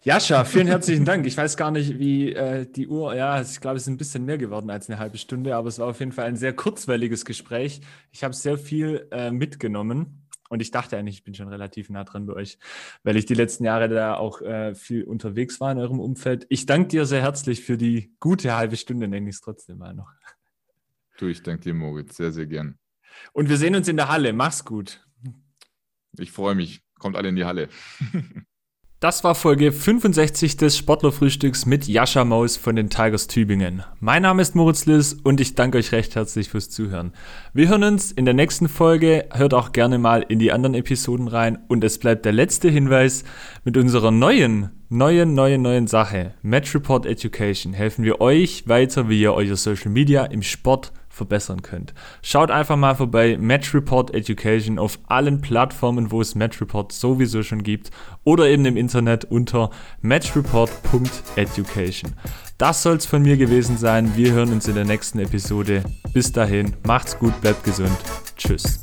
Jascha, vielen herzlichen Dank. Ich weiß gar nicht, wie äh, die Uhr, ja, ich glaube, es ist ein bisschen mehr geworden als eine halbe Stunde, aber es war auf jeden Fall ein sehr kurzwelliges Gespräch. Ich habe sehr viel äh, mitgenommen und ich dachte eigentlich, ich bin schon relativ nah dran bei euch, weil ich die letzten Jahre da auch äh, viel unterwegs war in eurem Umfeld. Ich danke dir sehr herzlich für die gute halbe Stunde, nenne ich es trotzdem mal noch. Du, ich danke dir, Moritz, sehr, sehr gern. Und wir sehen uns in der Halle. Mach's gut. Ich freue mich. Kommt alle in die Halle. Das war Folge 65 des Sportlerfrühstücks mit Jascha Maus von den Tigers Tübingen. Mein Name ist Moritz Liss und ich danke euch recht herzlich fürs Zuhören. Wir hören uns in der nächsten Folge. Hört auch gerne mal in die anderen Episoden rein. Und es bleibt der letzte Hinweis mit unserer neuen, neuen, neuen, neuen Sache. Match Report Education helfen wir euch weiter, wie ihr euer Social Media im Sport verbessern könnt. Schaut einfach mal vorbei, Match Report Education auf allen Plattformen, wo es Match Report sowieso schon gibt oder eben im Internet unter matchreport.education. Das soll es von mir gewesen sein. Wir hören uns in der nächsten Episode. Bis dahin, macht's gut, bleibt gesund. Tschüss.